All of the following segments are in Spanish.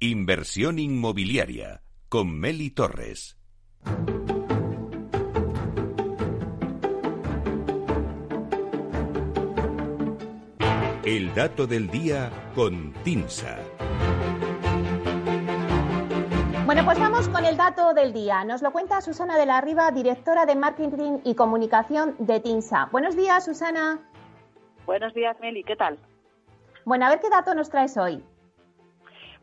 Inversión inmobiliaria con Meli Torres. El dato del día con Tinsa. Bueno, pues vamos con el dato del día. Nos lo cuenta Susana de la Riva, directora de Marketing y Comunicación de TINSA. Buenos días, Susana. Buenos días, Meli. ¿Qué tal? Bueno, a ver qué dato nos traes hoy.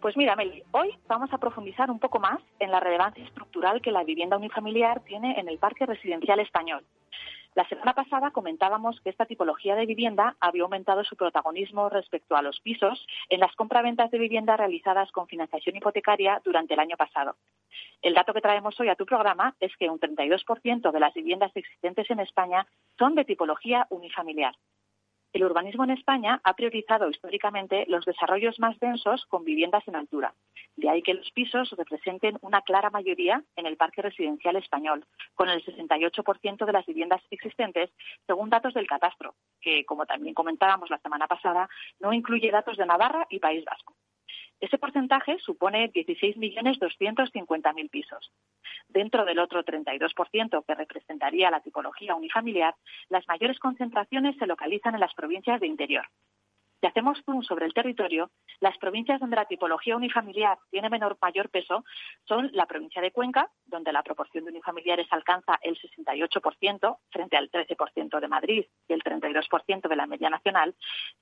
Pues mira, Meli, hoy vamos a profundizar un poco más en la relevancia estructural que la vivienda unifamiliar tiene en el parque residencial español. La semana pasada comentábamos que esta tipología de vivienda había aumentado su protagonismo respecto a los pisos en las compraventas de vivienda realizadas con financiación hipotecaria durante el año pasado. El dato que traemos hoy a tu programa es que un 32% de las viviendas existentes en España son de tipología unifamiliar el urbanismo en España ha priorizado históricamente los desarrollos más densos con viviendas en altura. De ahí que los pisos representen una clara mayoría en el parque residencial español, con el 68% de las viviendas existentes, según datos del catastro, que, como también comentábamos la semana pasada, no incluye datos de Navarra y País Vasco. Ese porcentaje supone 16.250.000 pisos. Dentro del otro 32% que representaría la tipología unifamiliar, las mayores concentraciones se localizan en las provincias de interior. Si hacemos zoom sobre el territorio, las provincias donde la tipología unifamiliar tiene menor mayor peso son la provincia de Cuenca, donde la proporción de unifamiliares alcanza el 68% frente al 13% de Madrid y el 32% de la media nacional,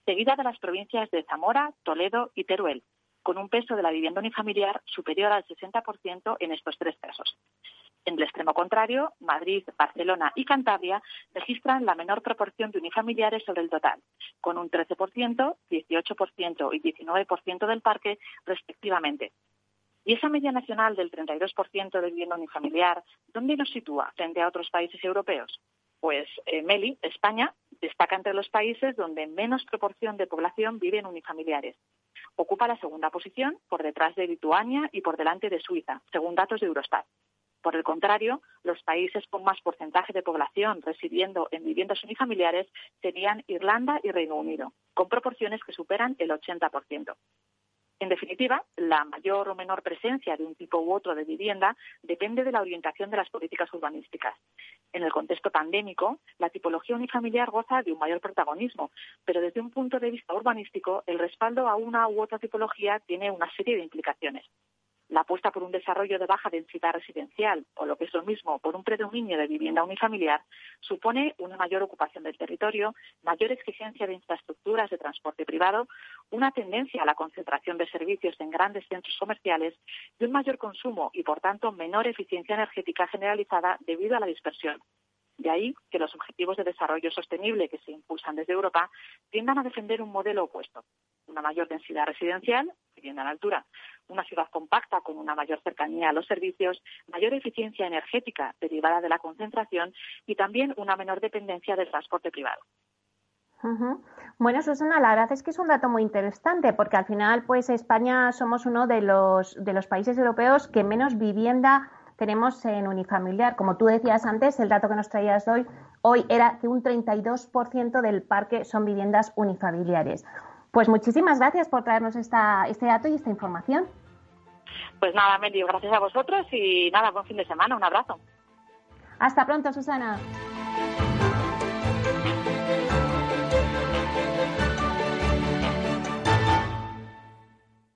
seguida de las provincias de Zamora, Toledo y Teruel, con un peso de la vivienda unifamiliar superior al 60% en estos tres casos. En el extremo contrario, Madrid, Barcelona y Cantabria registran la menor proporción de unifamiliares sobre el total, con un 13%, 18% y 19% del parque respectivamente. Y esa media nacional del 32% de vivienda unifamiliar, ¿dónde nos sitúa frente a otros países europeos? Pues eh, Meli, España, destaca entre los países donde menos proporción de población vive en unifamiliares, Ocupa la segunda posición por detrás de Lituania y por delante de Suiza, según datos de Eurostat. Por el contrario, los países con más porcentaje de población residiendo en viviendas unifamiliares serían Irlanda y Reino Unido, con proporciones que superan el 80%. En definitiva, la mayor o menor presencia de un tipo u otro de vivienda depende de la orientación de las políticas urbanísticas. En el contexto pandémico, la tipología unifamiliar goza de un mayor protagonismo, pero desde un punto de vista urbanístico, el respaldo a una u otra tipología tiene una serie de implicaciones la apuesta por un desarrollo de baja densidad residencial o lo que es lo mismo, por un predominio de vivienda unifamiliar, supone una mayor ocupación del territorio, mayor exigencia de infraestructuras de transporte privado, una tendencia a la concentración de servicios en grandes centros comerciales y un mayor consumo y, por tanto, menor eficiencia energética generalizada debido a la dispersión. De ahí que los objetivos de desarrollo sostenible que se impulsan desde Europa tiendan a defender un modelo opuesto, una mayor densidad residencial, vivienda a la altura, una ciudad compacta con una mayor cercanía a los servicios, mayor eficiencia energética derivada de la concentración y también una menor dependencia del transporte privado. Bueno, Susana, la verdad es que es un dato muy interesante porque al final, pues España somos uno de los, de los países europeos que menos vivienda tenemos en unifamiliar. Como tú decías antes, el dato que nos traías hoy, hoy era que un 32% del parque son viviendas unifamiliares. Pues muchísimas gracias por traernos esta, este dato y esta información. Pues nada, Meli, gracias a vosotros y nada, buen fin de semana, un abrazo. Hasta pronto, Susana.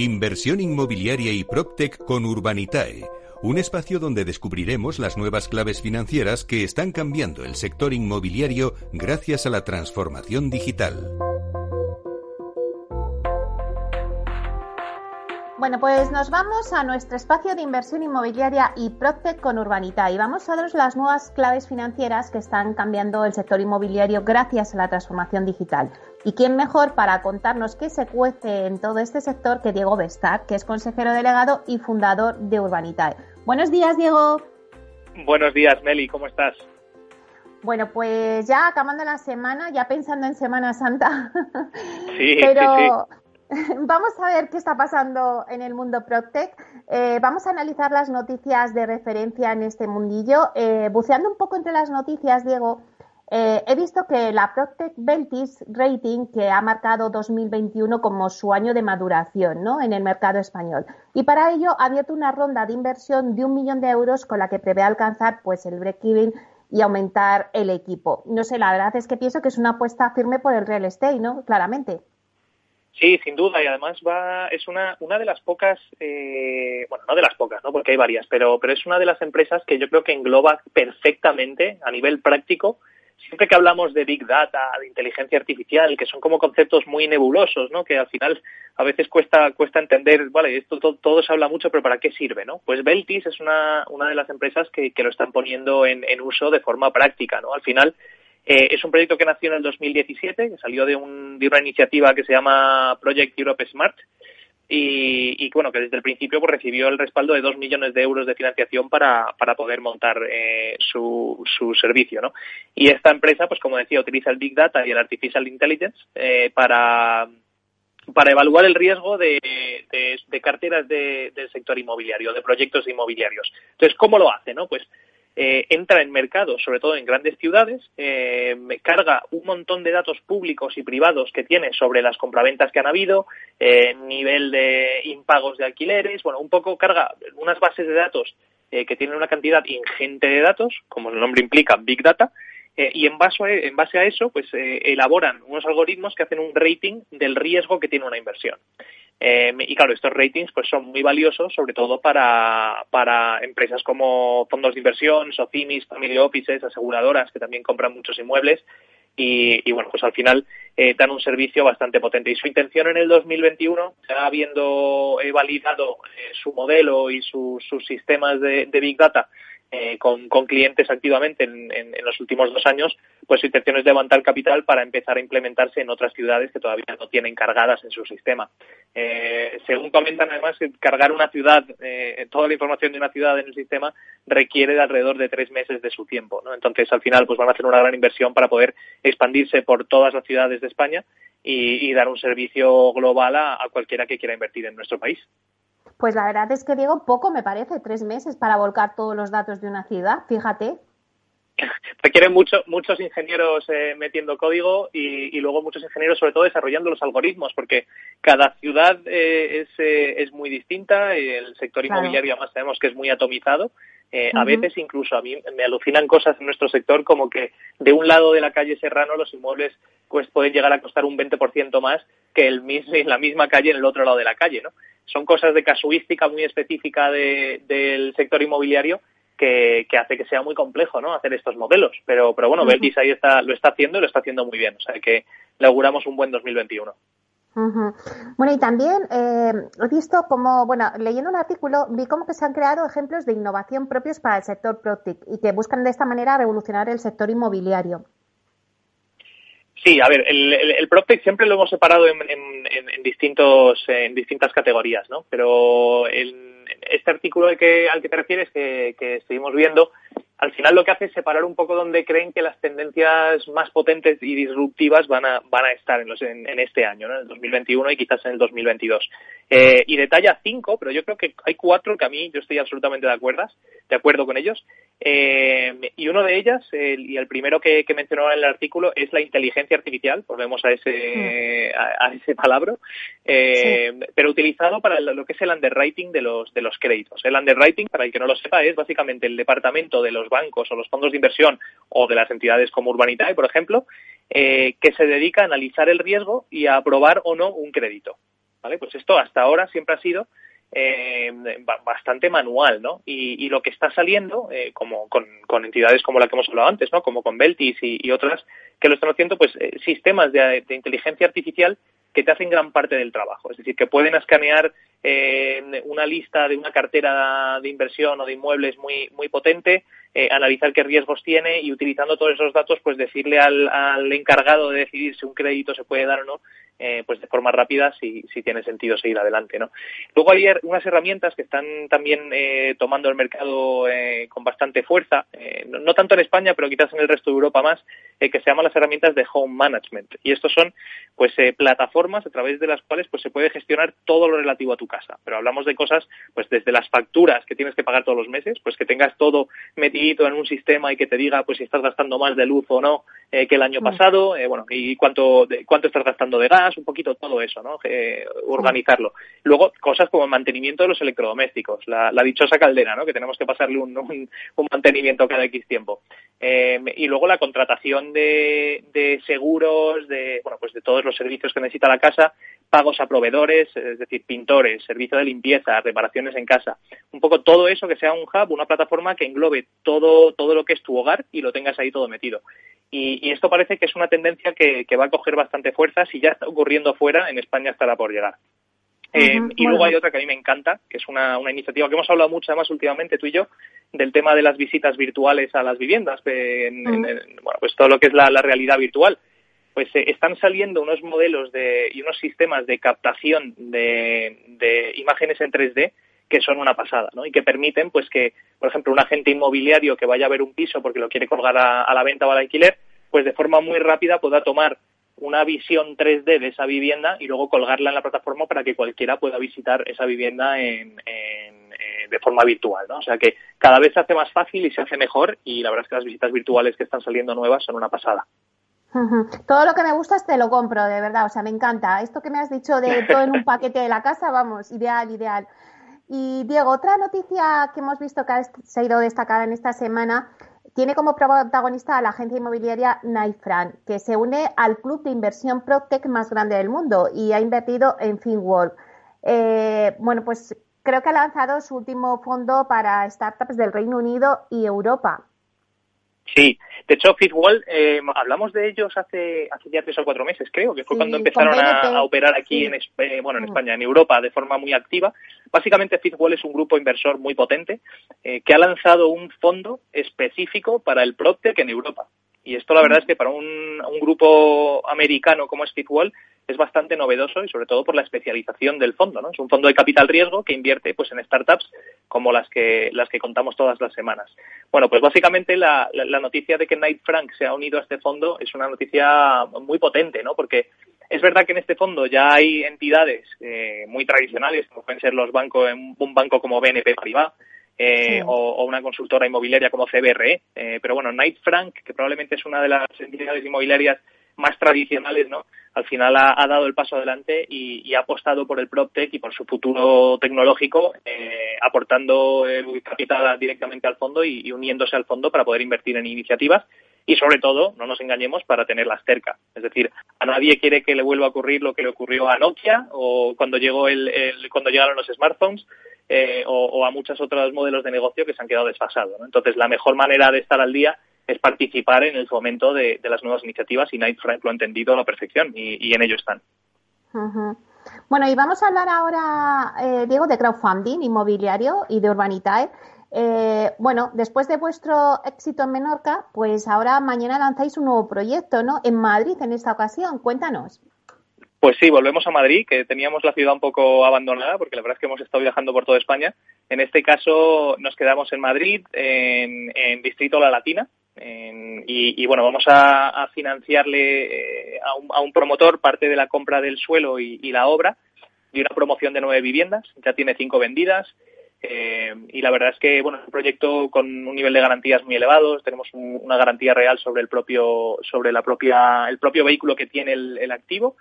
Inversión inmobiliaria y PropTech con Urbanitae, un espacio donde descubriremos las nuevas claves financieras que están cambiando el sector inmobiliario gracias a la transformación digital. Bueno, pues nos vamos a nuestro espacio de inversión inmobiliaria y Proctec con Urbanita y vamos a ver las nuevas claves financieras que están cambiando el sector inmobiliario gracias a la transformación digital. ¿Y quién mejor para contarnos qué se cuece en todo este sector que Diego Bestar, que es consejero delegado y fundador de Urbanitae? Buenos días, Diego. Buenos días, Meli, ¿cómo estás? Bueno, pues ya acabando la semana, ya pensando en Semana Santa. Sí, Pero... sí, Vamos a ver qué está pasando en el mundo Proctec. Eh, vamos a analizar las noticias de referencia en este mundillo. Eh, buceando un poco entre las noticias, Diego, eh, he visto que la Proctec Beltis Rating, que ha marcado 2021 como su año de maduración ¿no? en el mercado español. Y para ello ha abierto una ronda de inversión de un millón de euros con la que prevé alcanzar pues, el break-even y aumentar el equipo. No sé, la verdad es que pienso que es una apuesta firme por el real estate, ¿no? Claramente. Sí, sin duda, y además va, es una, una de las pocas, eh, bueno, no de las pocas, ¿no? porque hay varias, pero, pero es una de las empresas que yo creo que engloba perfectamente a nivel práctico, siempre que hablamos de Big Data, de inteligencia artificial, que son como conceptos muy nebulosos, ¿no? que al final a veces cuesta, cuesta entender, vale, esto todo, se habla mucho, pero ¿para qué sirve? ¿no? Pues Beltis es una, una de las empresas que, que lo están poniendo en, en uso de forma práctica. ¿no? Al final, eh, es un proyecto que nació en el 2017, que salió de, un, de una iniciativa que se llama Project Europe Smart y, y bueno, que desde el principio pues, recibió el respaldo de dos millones de euros de financiación para, para poder montar eh, su, su servicio. ¿no? Y esta empresa, pues como decía, utiliza el Big Data y el Artificial Intelligence eh, para para evaluar el riesgo de, de, de carteras de, del sector inmobiliario, de proyectos inmobiliarios. Entonces, ¿cómo lo hace? No? Pues eh, entra en mercados, sobre todo en grandes ciudades, eh, carga un montón de datos públicos y privados que tiene sobre las compraventas que han habido, eh, nivel de impagos de alquileres, bueno, un poco carga unas bases de datos eh, que tienen una cantidad ingente de datos, como el nombre implica, Big Data, y en base, a, en base a eso, pues elaboran unos algoritmos que hacen un rating del riesgo que tiene una inversión. Eh, y claro, estos ratings pues son muy valiosos, sobre todo para, para empresas como fondos de inversión, SOCIMIS, family offices, aseguradoras que también compran muchos inmuebles y, bueno, pues al final eh, dan un servicio bastante potente. Y su intención en el 2021, ya habiendo validado eh, su modelo y sus sistemas de Big Data eh, con, clientes activamente en, los últimos dos años, pues su intención es levantar capital para empezar a implementarse en otras ciudades que todavía no tienen cargadas en su sistema. Eh, según comentan además, cargar una ciudad, eh, toda la información de una ciudad en el sistema requiere de alrededor de tres meses de su tiempo. ¿no? Entonces, al final, pues van a hacer una gran inversión para poder expandirse por todas las ciudades de España y, y dar un servicio global a cualquiera que quiera invertir en nuestro país. Pues la verdad es que, Diego, poco me parece, tres meses para volcar todos los datos de una ciudad, fíjate. Requieren mucho, muchos ingenieros eh, metiendo código y, y, luego muchos ingenieros sobre todo desarrollando los algoritmos, porque cada ciudad eh, es, eh, es, muy distinta, el sector inmobiliario además sabemos que es muy atomizado. Eh, uh -huh. A veces incluso a mí me alucinan cosas en nuestro sector como que de un lado de la calle Serrano los inmuebles pues pueden llegar a costar un 20% más que el mismo, en la misma calle en el otro lado de la calle, ¿no? Son cosas de casuística muy específica de, del sector inmobiliario que, que, hace que sea muy complejo ¿no? hacer estos modelos. Pero, pero bueno, uh -huh. Beltis ahí está, lo está haciendo y lo está haciendo muy bien. O sea que le auguramos un buen 2021. Uh -huh. Bueno, y también eh, he visto como, bueno, leyendo un artículo, vi como que se han creado ejemplos de innovación propios para el sector PropTech y que buscan de esta manera revolucionar el sector inmobiliario. Sí, a ver, el, el, el PropTech siempre lo hemos separado en, en, en, distintos, en distintas categorías, ¿no? Pero el, este artículo al que, al que te refieres, que, que estuvimos viendo, al final lo que hace es separar un poco donde creen que las tendencias más potentes y disruptivas van a, van a estar en, los, en, en este año, ¿no? en el 2021 y quizás en el 2022. Eh, y detalla cinco, pero yo creo que hay cuatro que a mí yo estoy absolutamente de acuerdo, de acuerdo con ellos. Eh, y uno de ellas, el, y el primero que, que mencionaba en el artículo, es la inteligencia artificial, volvemos a ese, a, a, ese palabra, eh, sí. pero utilizado para lo que es el underwriting de los, de los créditos. El underwriting, para el que no lo sepa, es básicamente el departamento de los bancos o los fondos de inversión o de las entidades como Urbanitae, por ejemplo, eh, que se dedica a analizar el riesgo y a aprobar o no un crédito. ¿Vale? Pues esto hasta ahora siempre ha sido eh, bastante manual, ¿no? Y, lo que está saliendo, eh, como con, entidades como la que hemos hablado antes, ¿no? Como con Beltis y, otras que lo están haciendo, pues eh, sistemas de, inteligencia artificial que te hacen gran parte del trabajo. Es decir, que pueden escanear una lista de una cartera de inversión o de inmuebles muy, muy potente, analizar qué riesgos tiene y utilizando todos esos datos, pues decirle al encargado de decidir si un crédito se puede dar o no, eh, pues de forma rápida si, si tiene sentido seguir adelante. ¿no? Luego hay unas herramientas que están también eh, tomando el mercado eh, con bastante fuerza, no, tanto en España, pero quizás en el resto de Europa más, que se llaman las herramientas de home management. Y estos son pues plataformas a través de las cuales pues se puede gestionar todo lo relativo a tu casa. Pero hablamos de cosas pues desde las facturas que tienes que pagar todos los meses, pues que tengas todo metido en un sistema y que te diga pues si estás gastando más de luz o no que el año mm. pasado, bueno, y cuánto, cuánto estás gastando de gas, un poquito todo eso, ¿no? organizarlo. Luego, cosas como el mantenimiento de los electrodomésticos, la, dichosa caldera, ¿no? Que tenemos que pasarle un, mantenimiento cada X tiempo. Eh, y luego la contratación de, de seguros, de, bueno, pues de todos los servicios que necesita la casa, pagos a proveedores, es decir, pintores, servicio de limpieza, reparaciones en casa. Un poco todo eso que sea un hub, una plataforma que englobe todo, todo lo que es tu hogar y lo tengas ahí todo metido. Y, esto parece que es una tendencia que, va a coger bastante fuerza. Si ya está ocurriendo fuera, en España estará por llegar. Eh, y luego hay otra que a mí me encanta, que es una, iniciativa que hemos hablado mucho además últimamente tú y yo, del tema de las visitas virtuales a las viviendas, en, bueno, pues todo lo que es la, realidad virtual. Pues eh, están saliendo unos modelos de, y unos sistemas de captación de, imágenes en 3D que son una pasada, ¿no? Y que permiten, pues, que, por ejemplo, un agente inmobiliario que vaya a ver un piso porque lo quiere colgar a, la venta o al alquiler, pues de forma muy rápida pueda tomar una visión 3D de esa vivienda y luego colgarla en la plataforma para que cualquiera pueda visitar esa vivienda en, eh, de forma virtual, ¿no? O sea que cada vez se hace más fácil y se hace mejor y la verdad es que las visitas virtuales que están saliendo nuevas son una pasada. Todo lo que me gusta te lo compro, de verdad, o sea, me encanta. Esto que me has dicho de todo en un paquete de la casa, vamos, ideal, ideal. Y Diego, otra noticia que hemos visto que se ha ido destacada en esta semana tiene como protagonista a la agencia inmobiliaria Frank, que se une al club de inversión ProTech más grande del mundo y ha invertido en FinWorld. Eh, bueno, pues creo que ha lanzado su último fondo para startups del Reino Unido y Europa. Sí, de hecho, Fitwall, eh, hablamos de ellos hace, hace ya tres o cuatro meses, creo, que fue cuando empezaron a, operar aquí en, eh, bueno, en mm. España, en Europa, de forma muy activa. Básicamente, Fitwall es un grupo inversor muy potente eh, que ha lanzado un fondo específico para el PropTech en Europa. Y esto, la verdad, mm. es que para un, un grupo americano como es Fitwall, es bastante novedoso y sobre todo por la especialización del fondo, ¿no? Es un fondo de capital riesgo que invierte pues en startups como las que las que contamos todas las semanas. Bueno, pues básicamente la, noticia de que Knight Frank se ha unido a este fondo es una noticia muy potente, ¿no? Porque es verdad que en este fondo ya hay entidades eh, muy tradicionales, como pueden ser los bancos, un banco como BNP Paribas, eh, o, una consultora inmobiliaria como CBRE. Eh, pero bueno, Knight Frank, que probablemente es una de las entidades inmobiliarias más tradicionales, ¿no? Al final ha, dado el paso adelante y, ha apostado por el PropTech y por su futuro tecnológico, eh, aportando el capital directamente al fondo y, uniéndose al fondo para poder invertir en iniciativas y sobre todo, no nos engañemos, para tenerlas cerca. Es decir, a nadie quiere que le vuelva a ocurrir lo que le ocurrió a Nokia o cuando llegó el, cuando llegaron los smartphones eh, o, a muchos otros modelos de negocio que se han quedado desfasados. Entonces, la mejor manera de estar al día es participar en el fomento de, las nuevas iniciativas y Night Frank lo ha entendido a la perfección y, en ello están. Bueno, y vamos a hablar ahora, eh, Diego, de crowdfunding inmobiliario y de Urbanitae. Eh, bueno, después de vuestro éxito en Menorca, pues ahora mañana lanzáis un nuevo proyecto, ¿no? En Madrid en esta ocasión. Cuéntanos. Pues sí, volvemos a Madrid, que teníamos la ciudad un poco abandonada, porque la verdad es que hemos estado viajando por toda España. En este caso nos quedamos en Madrid, en, en Distrito La Latina, y, bueno, vamos a, financiarle eh, a un, promotor parte de la compra del suelo y, la obra y una promoción de nueve viviendas. Ya tiene cinco vendidas. Eh, y la verdad es que bueno es un proyecto con un nivel de garantías muy elevados tenemos una garantía real sobre el propio sobre la propia el propio vehículo que tiene el activo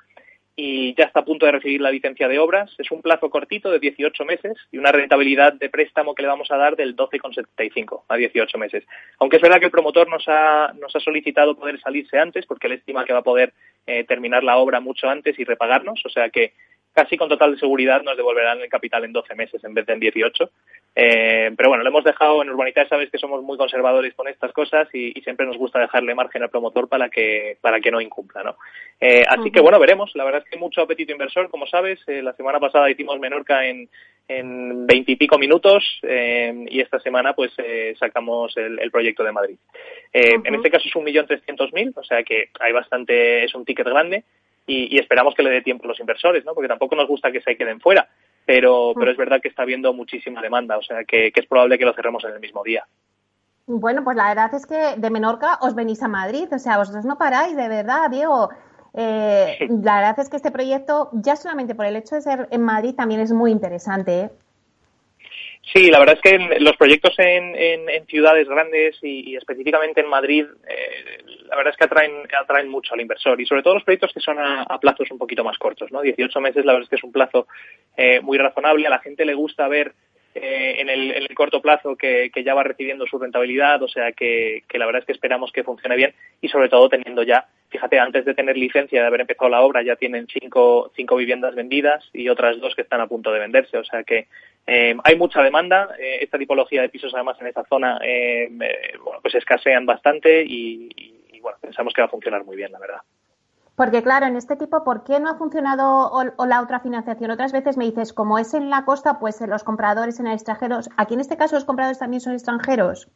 y ya está a punto de recibir la licencia de obras. Es un plazo cortito de 18 meses y una rentabilidad de préstamo que le vamos a dar del 12,75 a 18 meses. Aunque es verdad que el promotor nos ha, nos ha solicitado poder salirse antes porque él estima que va a poder eh, terminar la obra mucho antes y repagarnos. O sea que casi con total seguridad nos devolverán el capital en 12 meses en vez de en 18. Eh, pero bueno, lo hemos dejado en Urbanidad, sabes que somos muy conservadores con estas cosas y, siempre nos gusta dejarle margen al promotor para que para que no incumpla, ¿no? Eh, así que bueno, veremos. La verdad es que mucho apetito inversor, como sabes. Eh, la semana pasada hicimos Menorca en en veintipico minutos y esta semana pues sacamos el, proyecto de Madrid. En este caso es un millón trescientos mil, o sea que hay bastante, es un ticket grande y, esperamos que le dé tiempo a los inversores, ¿no? Porque tampoco nos gusta que se queden fuera, pero, pero es verdad que está habiendo muchísima demanda, o sea que, es probable que lo cerremos en el mismo día. Bueno, pues la verdad es que de Menorca os venís a Madrid, o sea, vosotros no paráis, de verdad, Diego. Eh, la verdad es que este proyecto, ya solamente por el hecho de ser en Madrid, también es muy interesante. ¿eh? Sí, la verdad es que los proyectos en, ciudades grandes y, específicamente en Madrid, eh, la verdad es que atraen, atraen mucho al inversor y sobre todo los proyectos que son a, plazos un poquito más cortos, ¿no? 18 meses, la verdad es que es un plazo eh, muy razonable. A la gente le gusta ver eh, en, el, corto plazo que, ya va recibiendo su rentabilidad, o sea que, la verdad es que esperamos que funcione bien y sobre todo teniendo ya, fíjate, antes de tener licencia de haber empezado la obra ya tienen cinco, cinco viviendas vendidas y otras dos que están a punto de venderse, o sea que eh, hay mucha demanda, eh, esta tipología de pisos además en esta zona bueno, pues escasean bastante y, y bueno, pensamos que va a funcionar muy bien, la verdad. Porque claro, en este tipo, ¿por qué no ha funcionado o, la otra financiación? Otras veces me dices, como es en la costa, pues los compradores en el extranjeros. Aquí en este caso los compradores también son extranjeros.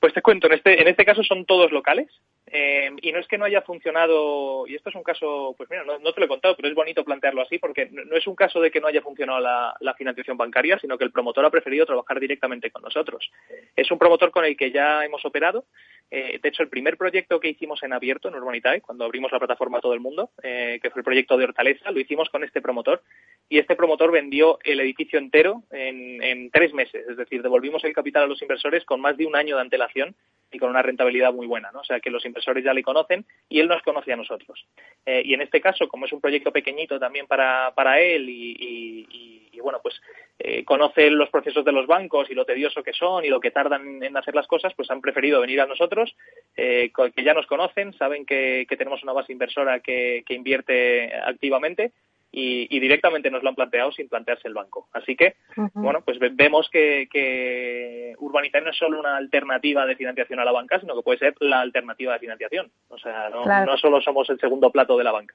Pues te cuento, en este, en este caso son todos locales. Eh, y no es que no haya funcionado, y esto es un caso, pues mira, no, te lo he contado, pero es bonito plantearlo así, porque no, es un caso de que no haya funcionado la, financiación bancaria, sino que el promotor ha preferido trabajar directamente con nosotros. Es un promotor con el que ya hemos operado, eh, de hecho, el primer proyecto que hicimos en abierto, en Urbanitae, cuando abrimos la plataforma a todo el mundo, eh, que fue el proyecto de Hortaleza, lo hicimos con este promotor y este promotor vendió el edificio entero en, tres meses. Es decir, devolvimos el capital a los inversores con más de un año de antelación y con una rentabilidad muy buena. ¿no? O sea, que los inversores ya le conocen y él nos conoce a nosotros. Eh, y en este caso, como es un proyecto pequeñito también para, para él y y bueno, pues eh, conocen los procesos de los bancos y lo tedioso que son y lo que tardan en hacer las cosas, pues han preferido venir a nosotros, eh, que ya nos conocen, saben que, tenemos una base inversora que, invierte activamente y, directamente nos lo han planteado sin plantearse el banco. Así que, bueno, pues vemos que, que Urbanizar no es solo una alternativa de financiación a la banca, sino que puede ser la alternativa de financiación. O sea, no, no solo somos el segundo plato de la banca.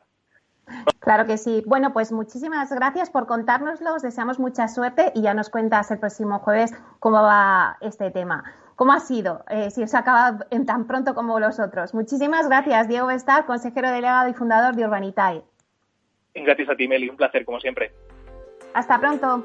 Claro que sí. Bueno, pues muchísimas gracias por contárnoslo. Os deseamos mucha suerte y ya nos cuentas el próximo jueves cómo va este tema. ¿Cómo ha sido? Eh, si os acaba tan pronto como los otros. Muchísimas gracias, Diego Bestar, consejero delegado y fundador de Urbanitae. Gracias a ti, Meli. Un placer, como siempre. Hasta pronto.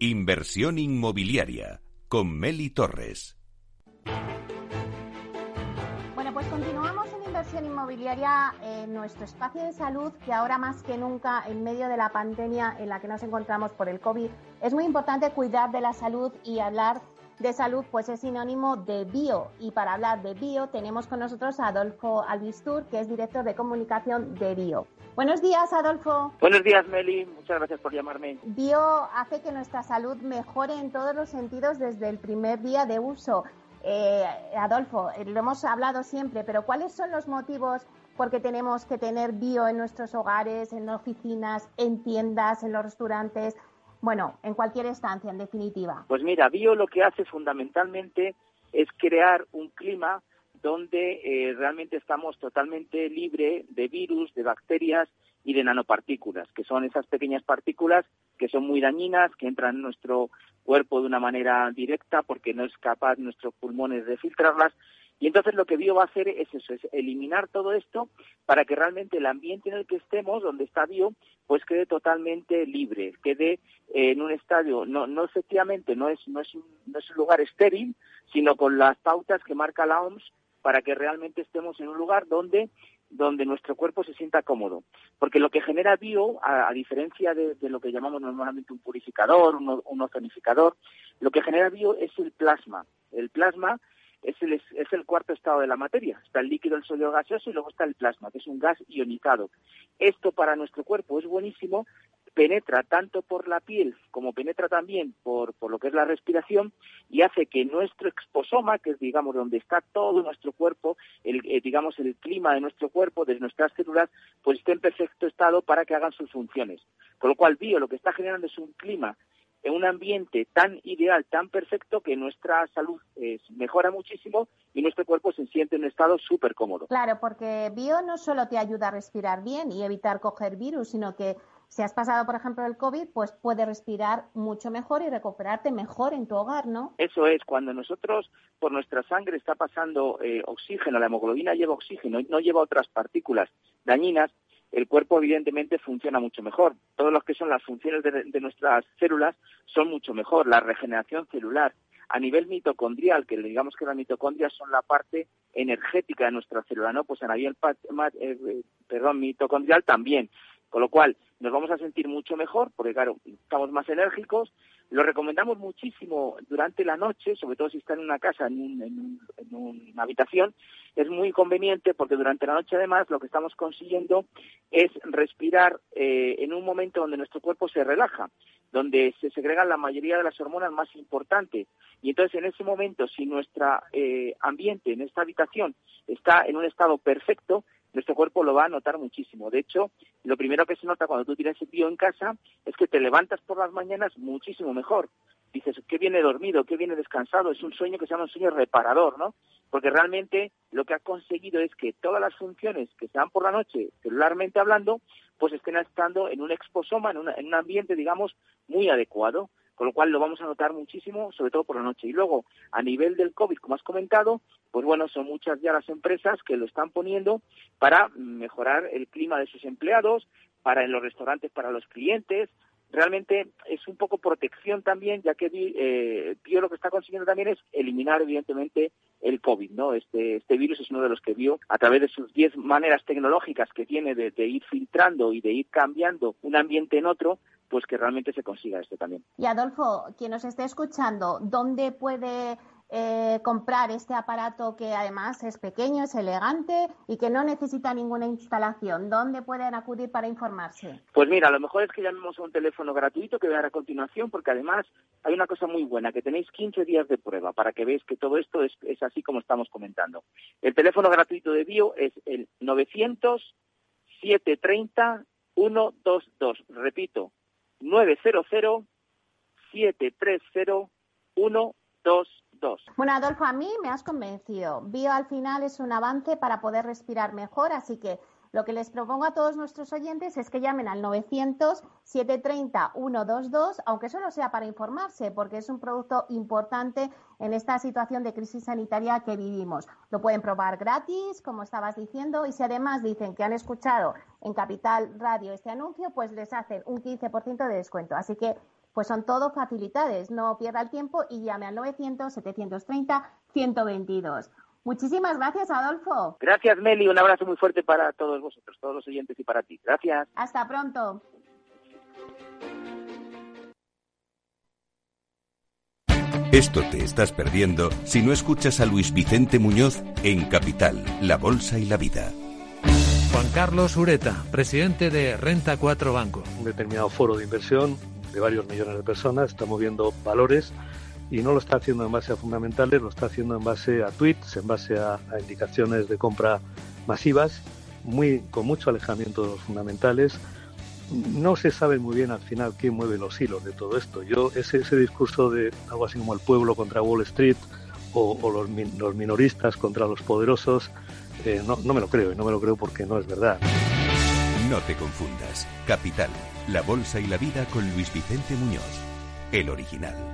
Inversión inmobiliaria con Meli Torres. Inversión inmobiliaria en nuestro espacio de salud que ahora más que nunca en medio de la pandemia en la que nos encontramos por el COVID es muy importante cuidar de la salud y hablar de salud pues es sinónimo de bio y para hablar de bio tenemos con nosotros a Adolfo Albistur que es director de comunicación de bio. Buenos días, Adolfo. Buenos días, Meli. Muchas gracias por llamarme. Bio hace que nuestra salud mejore en todos los sentidos desde el primer día de uso. Eh, Adolfo, eh, lo hemos hablado siempre, pero ¿cuáles son los motivos por qué tenemos que tener bio en nuestros hogares, en oficinas, en tiendas, en los restaurantes? Bueno, en cualquier estancia, en definitiva. Pues mira, bio lo que hace fundamentalmente es crear un clima donde eh, realmente estamos totalmente libre de virus, de bacterias y de nanopartículas, que son esas pequeñas partículas que son muy dañinas, que entran en nuestro cuerpo de una manera directa porque no es capaz nuestros pulmones de filtrarlas. Y entonces lo que Bio va a hacer es eso, es eliminar todo esto para que realmente el ambiente en el que estemos, donde está Bio, pues quede totalmente libre, quede en un estadio, no, no efectivamente, no es, no, es no es un lugar estéril, sino con las pautas que marca la OMS para que realmente estemos en un lugar donde donde nuestro cuerpo se sienta cómodo. Porque lo que genera bio, a, diferencia de, lo que llamamos normalmente un purificador, un, un ozonificador, lo que genera bio es el plasma. El plasma es el, es el cuarto estado de la materia. Está el líquido, el sólido gaseoso y luego está el plasma, que es un gas ionizado. Esto para nuestro cuerpo es buenísimo penetra tanto por la piel como penetra también por, por lo que es la respiración y hace que nuestro exposoma, que es digamos donde está todo nuestro cuerpo, el, eh, digamos el clima de nuestro cuerpo, de nuestras células, pues esté en perfecto estado para que hagan sus funciones. Con lo cual, bio lo que está generando es un clima en un ambiente tan ideal, tan perfecto, que nuestra salud mejora muchísimo y nuestro cuerpo se siente en un estado súper cómodo. Claro, porque bio no solo te ayuda a respirar bien y evitar coger virus, sino que si has pasado, por ejemplo, el COVID, pues puedes respirar mucho mejor y recuperarte mejor en tu hogar, ¿no? Eso es, cuando nosotros por nuestra sangre está pasando eh, oxígeno, la hemoglobina lleva oxígeno y no lleva otras partículas dañinas, el cuerpo evidentemente funciona mucho mejor. Todos los que son las funciones de, nuestras células son mucho mejor. La regeneración celular, a nivel mitocondrial, que digamos que las mitocondrias son la parte energética de nuestra célula, ¿no? Pues a nivel eh, perdón, mitocondrial también. Con lo cual, nos vamos a sentir mucho mejor, porque claro, estamos más enérgicos. Lo recomendamos muchísimo durante la noche, sobre todo si está en una casa, en, una habitación. Es muy conveniente porque durante la noche, además, lo que estamos consiguiendo es respirar eh, en un momento donde nuestro cuerpo se relaja, donde se segregan la mayoría de las hormonas más importantes. Y entonces, en ese momento, si nuestro eh, ambiente en esta habitación está en un estado perfecto, nuestro cuerpo lo va a notar muchísimo. De hecho, lo primero que se nota cuando tú tienes pío en casa es que te levantas por las mañanas muchísimo mejor. Dices, qué viene dormido, qué viene descansado, es un sueño que se llama un sueño reparador, ¿no? Porque realmente lo que ha conseguido es que todas las funciones que se dan por la noche, celularmente hablando, pues estén estando en un exposoma, en un ambiente, digamos, muy adecuado con lo cual lo vamos a notar muchísimo, sobre todo por la noche. Y luego, a nivel del COVID, como has comentado, pues bueno, son muchas ya las empresas que lo están poniendo para mejorar el clima de sus empleados, para en los restaurantes para los clientes. Realmente es un poco protección también, ya que eh, Bio lo que está consiguiendo también es eliminar, evidentemente, el COVID, ¿no? Este, este virus es uno de los que vio a través de sus diez maneras tecnológicas que tiene de, de ir filtrando y de ir cambiando un ambiente en otro, pues que realmente se consiga esto también. Y Adolfo, quien nos esté escuchando, ¿dónde puede eh, comprar este aparato que además es pequeño, es elegante y que no necesita ninguna instalación? ¿Dónde pueden acudir para informarse? Pues mira, lo mejor es que llamemos a un teléfono gratuito que voy a dar a continuación, porque además hay una cosa muy buena, que tenéis 15 días de prueba para que veáis que todo esto es, es así como estamos comentando. El teléfono gratuito de Bio es el 900 730 122. Repito, 900-730-122. Bueno, Adolfo, a mí me has convencido. Bio al final es un avance para poder respirar mejor, así que lo que les propongo a todos nuestros oyentes es que llamen al 900-730-122, aunque solo sea para informarse, porque es un producto importante en esta situación de crisis sanitaria que vivimos. Lo pueden probar gratis, como estabas diciendo, y si además dicen que han escuchado en Capital Radio este anuncio, pues les hacen un 15% de descuento. Así que pues son todo facilidades. No pierda el tiempo y llame al 900-730-122. Muchísimas gracias, Adolfo. Gracias, Meli. Un abrazo muy fuerte para todos vosotros, todos los oyentes y para ti. Gracias. Hasta pronto. Esto te estás perdiendo si no escuchas a Luis Vicente Muñoz en Capital, La Bolsa y la Vida. Juan Carlos Ureta, presidente de Renta 4 Banco. Un determinado foro de inversión de varios millones de personas está moviendo valores y no lo está haciendo en base a fundamentales, lo está haciendo en base a tweets, en base a, indicaciones de compra masivas, muy, con mucho alejamiento de los fundamentales. No se sabe muy bien al final quién mueve los hilos de todo esto. Yo, ese, ese discurso de algo así como el pueblo contra Wall Street o, los, los, minoristas contra los poderosos, eh, no, no me lo creo y no me lo creo porque no es verdad. No te confundas. Capital, la bolsa y la vida con Luis Vicente Muñoz, el original.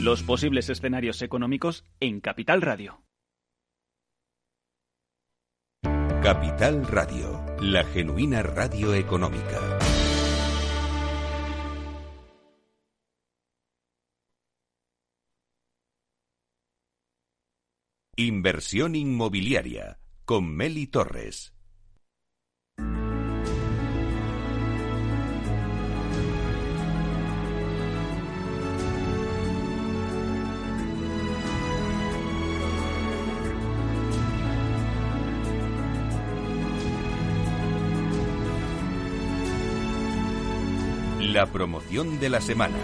Los posibles escenarios económicos en Capital Radio. Capital Radio, la genuina radio económica. Inversión inmobiliaria con Meli Torres. La promoción de la semana.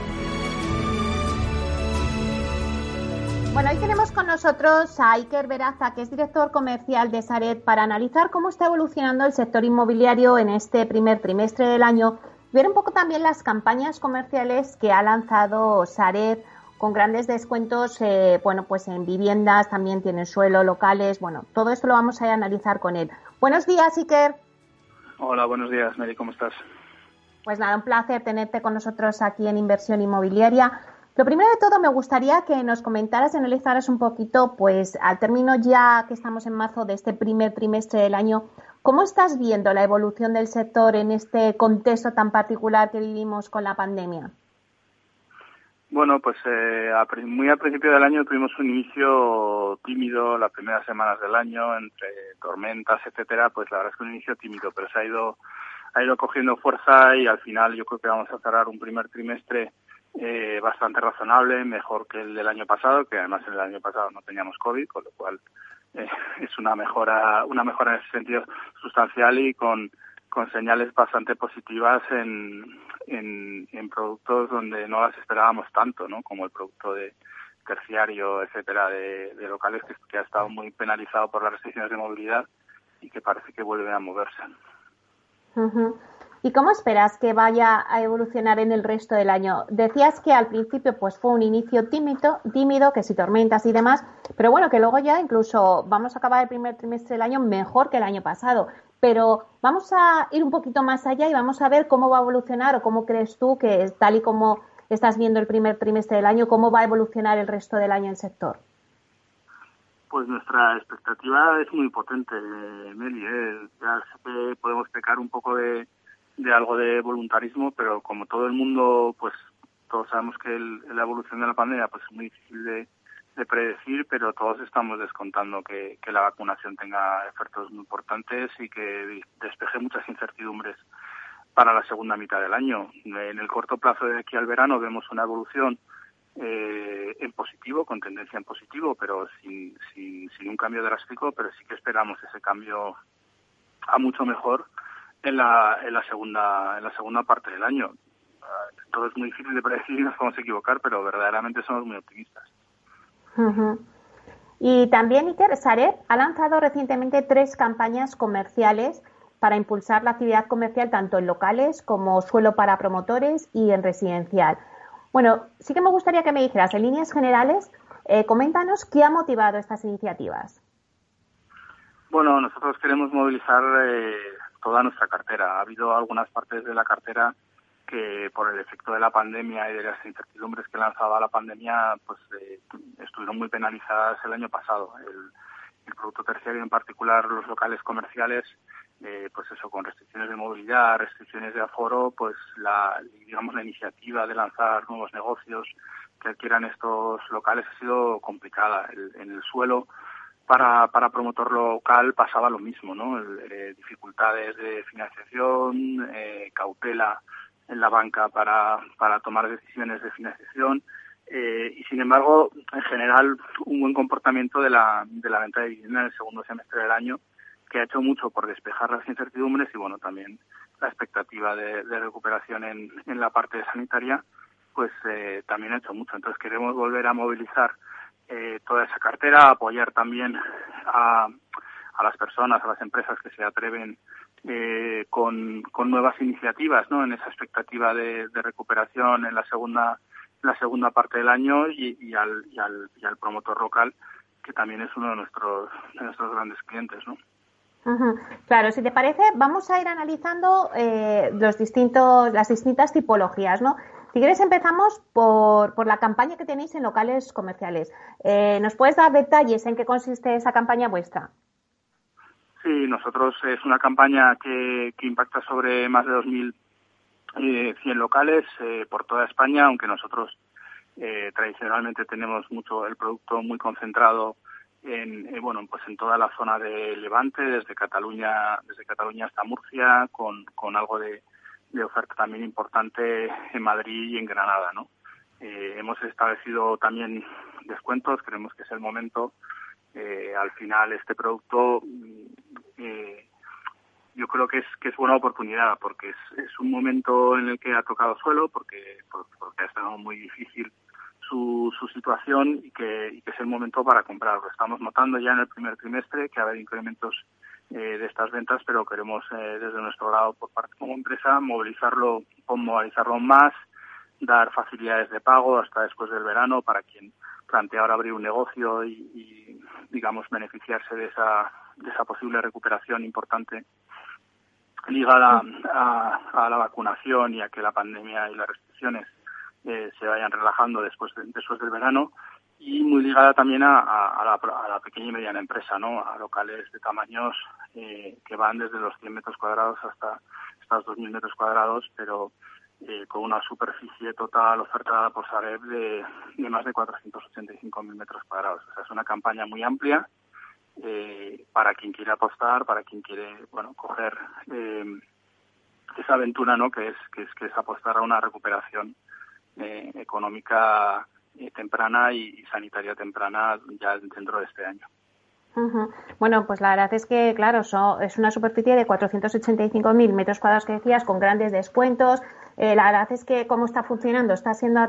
Bueno, hoy tenemos con nosotros a Iker Veraza, que es director comercial de Saret, para analizar cómo está evolucionando el sector inmobiliario en este primer trimestre del año. Ver un poco también las campañas comerciales que ha lanzado Saret con grandes descuentos, eh, bueno, pues en viviendas, también tienen suelo, locales, bueno, todo esto lo vamos a analizar con él. Buenos días, Iker. Hola, buenos días, Mary, ¿cómo estás? Pues nada, un placer tenerte con nosotros aquí en Inversión Inmobiliaria. Lo primero de todo, me gustaría que nos comentaras y analizaras un poquito, pues al término ya que estamos en marzo de este primer trimestre del año, ¿cómo estás viendo la evolución del sector en este contexto tan particular que vivimos con la pandemia? Bueno, pues eh, muy al principio del año tuvimos un inicio tímido, las primeras semanas del año, entre tormentas, etcétera, pues la verdad es que un inicio tímido, pero se ha ido ha ido cogiendo fuerza y al final yo creo que vamos a cerrar un primer trimestre eh, bastante razonable, mejor que el del año pasado, que además en el año pasado no teníamos COVID, con lo cual eh, es una mejora, una mejora en ese sentido sustancial y con, señales bastante positivas en, en, productos donde no las esperábamos tanto, ¿no? Como el producto de terciario, etcétera, de, de locales que, ha estado muy penalizado por las restricciones de movilidad y que parece que vuelve a moverse. ¿Y cómo esperas que vaya a evolucionar en el resto del año? Decías que al principio pues fue un inicio tímido, tímido, que si tormentas y demás, pero bueno, que luego ya incluso vamos a acabar el primer trimestre del año mejor que el año pasado. Pero vamos a ir un poquito más allá y vamos a ver cómo va a evolucionar o cómo crees tú que tal y como estás viendo el primer trimestre del año, cómo va a evolucionar el resto del año el sector. Pues nuestra expectativa es muy potente, Meli. ¿eh? Ya que podemos pecar un poco de, algo de voluntarismo, pero como todo el mundo, pues todos sabemos que la evolución de la pandemia pues es muy difícil de, predecir, pero todos estamos descontando que, la vacunación tenga efectos muy importantes y que despeje muchas incertidumbres para la segunda mitad del año. En el corto plazo de aquí al verano vemos una evolución eh, en positivo, con tendencia en positivo, pero sin, sin, un cambio drástico, pero sí que esperamos ese cambio a mucho mejor en la, en la segunda en la segunda parte del año. Todo es muy difícil de predecir y nos podemos equivocar, pero verdaderamente somos muy optimistas. Y también Iker Saret ha lanzado recientemente tres campañas comerciales para impulsar la actividad comercial tanto en locales como suelo para promotores y en residencial. Bueno, sí que me gustaría que me dijeras, en líneas generales, eh, coméntanos qué ha motivado estas iniciativas. Bueno, nosotros queremos movilizar eh, toda nuestra cartera. Ha habido algunas partes de la cartera que por el efecto de la pandemia y de las incertidumbres que lanzaba la pandemia, pues eh, estuvieron muy penalizadas el año pasado. El, el, producto terciario, en particular los locales comerciales, eh, pues eso, con restricciones de movilidad, restricciones de aforo, pues la, digamos, la iniciativa de lanzar nuevos negocios que adquieran estos locales ha sido complicada. en el suelo, para, para promotor local pasaba lo mismo, ¿no? Eh, dificultades de financiación, eh, cautela en la banca para, para tomar decisiones de financiación eh, y sin embargo, en general, un buen comportamiento de la, de la venta de vivienda en el segundo semestre del año que ha hecho mucho por despejar las incertidumbres y bueno, también la expectativa de, recuperación en, en, la parte sanitaria, pues eh, también ha hecho mucho. Entonces queremos volver a movilizar eh, toda esa cartera, apoyar también a, a las personas, a las empresas que se atreven eh, con, nuevas iniciativas, ¿no? En esa expectativa de, recuperación en la segunda la segunda parte del año y, y, al, y, al, y al promotor local que también es uno de nuestros de nuestros grandes clientes, ¿no? Claro, si te parece, vamos a ir analizando eh, los distintos, las distintas tipologías, ¿no? Si quieres, empezamos por, por la campaña que tenéis en locales comerciales. Eh, ¿Nos puedes dar detalles en qué consiste esa campaña vuestra? Sí, nosotros es una campaña que, impacta sobre más de 2.100 eh, locales eh, por toda España, aunque nosotros tradicionalmente tenemos mucho el producto muy concentrado en, bueno pues en toda la zona de Levante desde Cataluña desde Cataluña hasta Murcia con, con algo de, oferta también importante en Madrid y en Granada no eh, hemos establecido también descuentos creemos que es el momento. Eh, al final este producto mm, eh, yo creo que es que es buena oportunidad porque es, es un momento en el que ha tocado suelo porque porque ha estado muy difícil su, su situación y que, y que es el momento para comprarlo. Estamos notando ya en el primer trimestre que ha habido incrementos eh, de estas ventas, pero queremos eh, desde nuestro lado, por parte como empresa, movilizarlo, movilizarlo más, dar facilidades de pago hasta después del verano para quien plantea ahora abrir un negocio y, digamos, beneficiarse de esa, de esa posible recuperación importante ligada a, a la vacunación y a que la pandemia y las restricciones eh, se vayan relajando después, después del verano y muy ligada también a, a, la, a, la, pequeña y mediana empresa, ¿no? A locales de tamaños eh, que van desde los 100 metros cuadrados hasta, los 2.000 metros cuadrados, pero eh, con una superficie total ofertada por Sareb de, de más de 485.000 metros cuadrados. O sea, es una campaña muy amplia eh, para quien quiere apostar, para quien quiere, bueno, coger eh, esa aventura, ¿no? Que es, que es, que es apostar a una recuperación eh, económica eh, temprana y, sanitaria temprana ya dentro de este año. Bueno, pues la verdad es que, claro, es una superficie de 485.000 metros cuadrados que decías, con grandes descuentos. Eh, la verdad es que cómo está funcionando, está siendo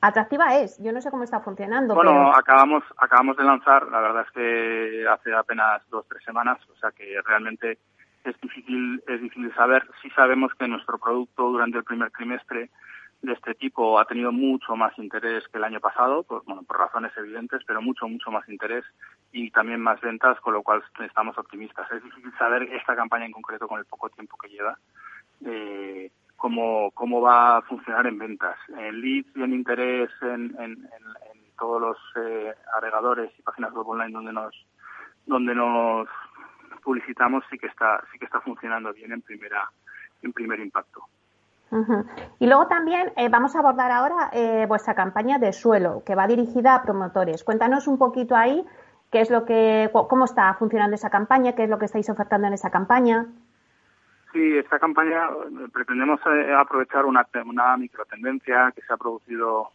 atractiva es. Yo no sé cómo está funcionando. Bueno, acabamos acabamos de lanzar, la verdad es que hace apenas dos tres semanas, o sea que realmente es difícil es difícil saber. Sí sabemos que nuestro producto durante el primer trimestre de este tipo ha tenido mucho más interés que el año pasado, por, bueno, por razones evidentes, pero mucho, mucho más interés y también más ventas, con lo cual estamos optimistas. Es difícil saber esta campaña en concreto con el poco tiempo que lleva. Eh, cómo, cómo va a funcionar en ventas. En leads y en interés en, en, todos los eh, agregadores y páginas web online donde nos donde nos publicitamos sí que está sí que está funcionando bien en primera en primer impacto. Y luego también eh, vamos a abordar ahora eh, vuestra campaña de suelo, que va dirigida a promotores. Cuéntanos un poquito ahí qué es lo que, cómo está funcionando esa campaña, qué es lo que estáis ofertando en esa campaña. Sí, esta campaña eh, pretendemos aprovechar una, una microtendencia que se ha producido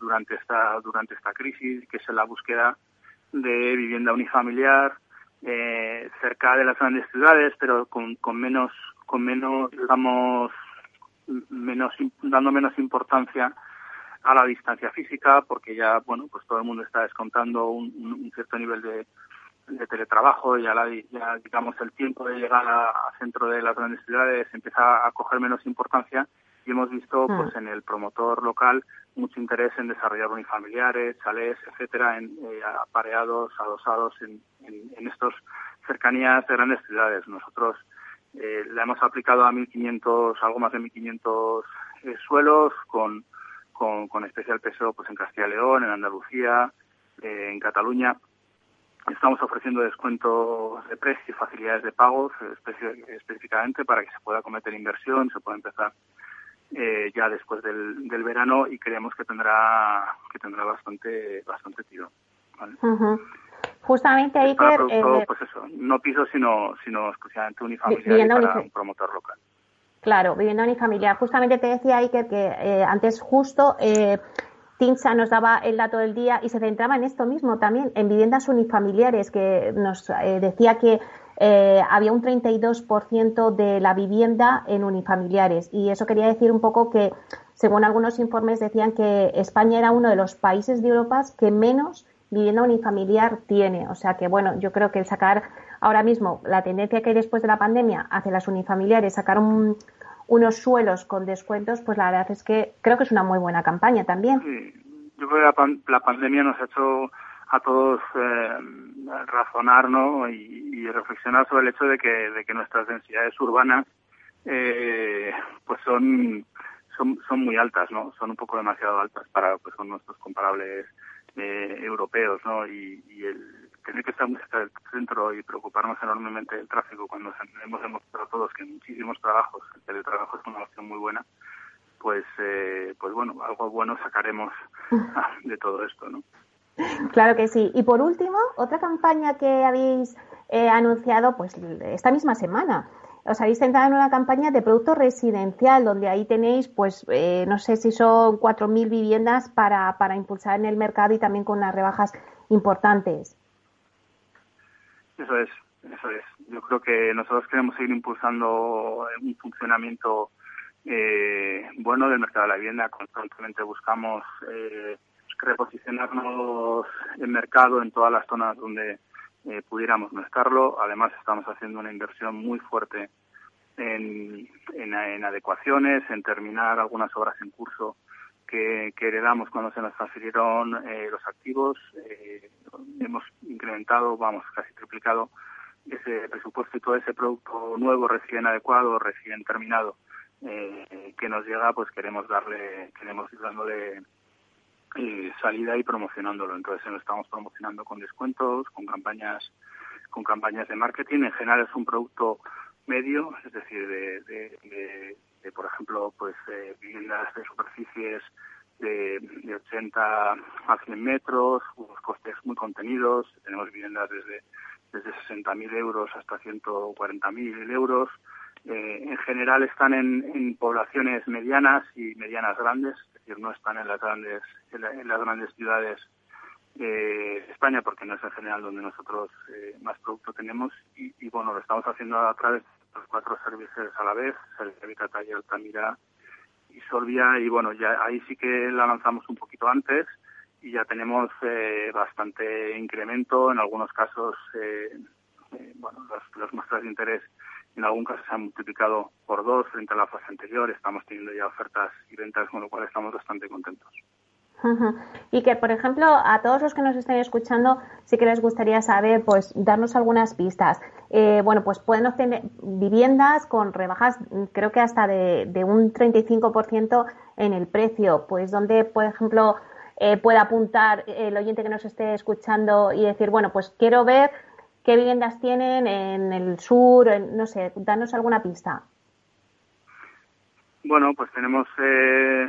durante esta durante esta crisis, que es la búsqueda de vivienda unifamiliar cerca de las grandes ciudades, pero con, con menos con menos digamos menos dando menos importancia a la distancia física porque ya bueno pues todo el mundo está descontando un, un cierto nivel de, de teletrabajo ya, la, ya digamos el tiempo de llegar al centro de las grandes ciudades empieza a coger menos importancia y hemos visto mm. pues en el promotor local mucho interés en desarrollar unifamiliares, chalés, etcétera, en eh, apareados, adosados en, en, en estos cercanías de grandes ciudades. Nosotros eh, la hemos aplicado a 1.500, algo más de 1.500 eh, suelos, con, con, especial peso pues en Castilla y León, en Andalucía, eh, en Cataluña. Estamos ofreciendo descuentos de precio y facilidades de pagos específicamente para que se pueda cometer inversión, se pueda empezar eh, ya después del, del, verano y creemos que tendrá que tendrá bastante bastante tiro. Justamente ahí que pues eso, no piso sino sino exclusivamente unifamiliar para un promotor local. Claro, vivienda unifamiliar. Justamente te decía Iker que eh, antes justo eh, Tincha nos daba el dato del día y se centraba en esto mismo también, en viviendas unifamiliares, que nos eh, decía que eh, había un 32% de la vivienda en unifamiliares. Y eso quería decir un poco que, según algunos informes, decían que España era uno de los países de Europa que menos vivienda unifamiliar tiene. O sea que, bueno, yo creo que el sacar ahora mismo la tendencia que hay después de la pandemia hacia las unifamiliares, sacar un unos suelos con descuentos, pues la verdad es que creo que es una muy buena campaña también. Sí, yo creo que la, pandemia nos ha hecho a todos eh, razonar ¿no? Y, reflexionar sobre el hecho de que, de que nuestras densidades urbanas eh, pues son, son, son muy altas, ¿no? Son un poco demasiado altas para pues, son nuestros comparables eh, europeos, ¿no? Y, y el, tener que estar muy cerca del centro y preocuparnos enormemente del tráfico cuando hemos demostrado todos que en muchísimos trabajos el teletrabajo es una opción muy buena, pues, eh, pues bueno, algo bueno sacaremos de todo esto, ¿no? Claro que sí. Y por último, otra campaña que habéis eh, anunciado, pues esta misma semana. Os habéis centrado en una campaña de producto residencial, donde ahí tenéis, pues, eh, no sé si son 4.000 viviendas para, para impulsar en el mercado y también con unas rebajas importantes. Eso es, eso es. Yo creo que nosotros queremos seguir impulsando un funcionamiento eh, bueno del mercado de la vivienda. Constantemente buscamos eh, reposicionarnos en mercado en todas las zonas donde eh, pudiéramos no estarlo. Además, estamos haciendo una inversión muy fuerte en, en, adecuaciones, en terminar algunas obras en curso que, heredamos cuando se nos transfirieron eh, los activos. Eh, hemos incrementado, vamos, casi triplicado ese presupuesto y todo ese producto nuevo, recién adecuado, recién terminado, eh, que nos llega, pues queremos darle, queremos ir dándole eh, salida y promocionándolo. Entonces lo estamos promocionando con descuentos, con campañas, con campañas de marketing. En general es un producto medio, es decir, de, de, de, por ejemplo, pues eh, viviendas de superficies de, de 80 a 100 metros, unos costes muy contenidos. Tenemos viviendas desde, desde 60.000 euros hasta 140.000 euros. Eh, en general están en, poblaciones medianas y medianas grandes, es no están en las grandes, en, las grandes ciudades de España, porque no es en general donde nosotros eh, más producto tenemos. Y, bueno, lo estamos haciendo a través de los cuatro servicios a la vez, Habitat y Altamira y Solvia y bueno, ya ahí sí que la lanzamos un poquito antes y ya tenemos eh, bastante incremento, en algunos casos, eh, eh, bueno, las muestras de interés en algún caso se han multiplicado por dos frente a la fase anterior, estamos teniendo ya ofertas y ventas, con lo cual estamos bastante contentos. Y que, por ejemplo, a todos los que nos estén escuchando, sí que les gustaría saber, pues, darnos algunas pistas. Eh, bueno, pues pueden obtener viviendas con rebajas, creo que hasta de, de un 35% en el precio. Pues, donde, por ejemplo, eh, puede apuntar el oyente que nos esté escuchando y decir, bueno, pues quiero ver qué viviendas tienen en el sur, no sé, darnos alguna pista. Bueno, pues tenemos eh,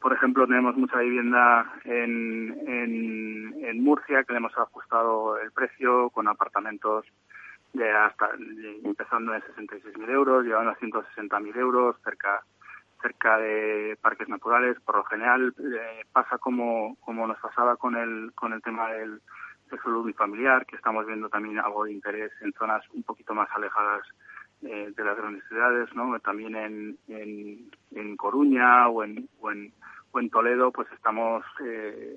por ejemplo, tenemos mucha vivienda en, en, Murcia que le hemos ajustado el precio con apartamentos de hasta empezando en 66.000 euros, llegando a 160.000 euros, cerca cerca de parques naturales. Por lo general eh, pasa como, como nos pasaba con el con el tema del, del suelo unifamiliar, que estamos viendo también algo de interés en zonas un poquito más alejadas eh, de las grandes ciudades, ¿no? También en, en, en Coruña o en, o en en Toledo pues estamos eh,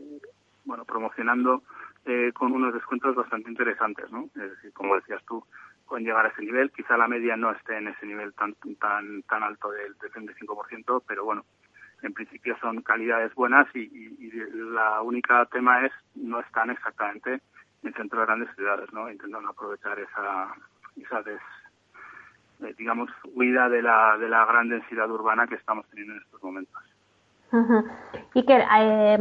bueno promocionando eh, con unos descuentos bastante interesantes, ¿no? Es decir, como decías tú, pueden llegar a ese nivel. Quizá la media no esté en ese nivel tan tan tan alto del 35%, pero bueno, en principio son calidades buenas y, la única tema es no están exactamente en centro de grandes ciudades, ¿no? Intentando aprovechar esa esa des, eh, digamos huida de la de la gran densidad urbana que estamos teniendo en estos momentos. Y que, eh,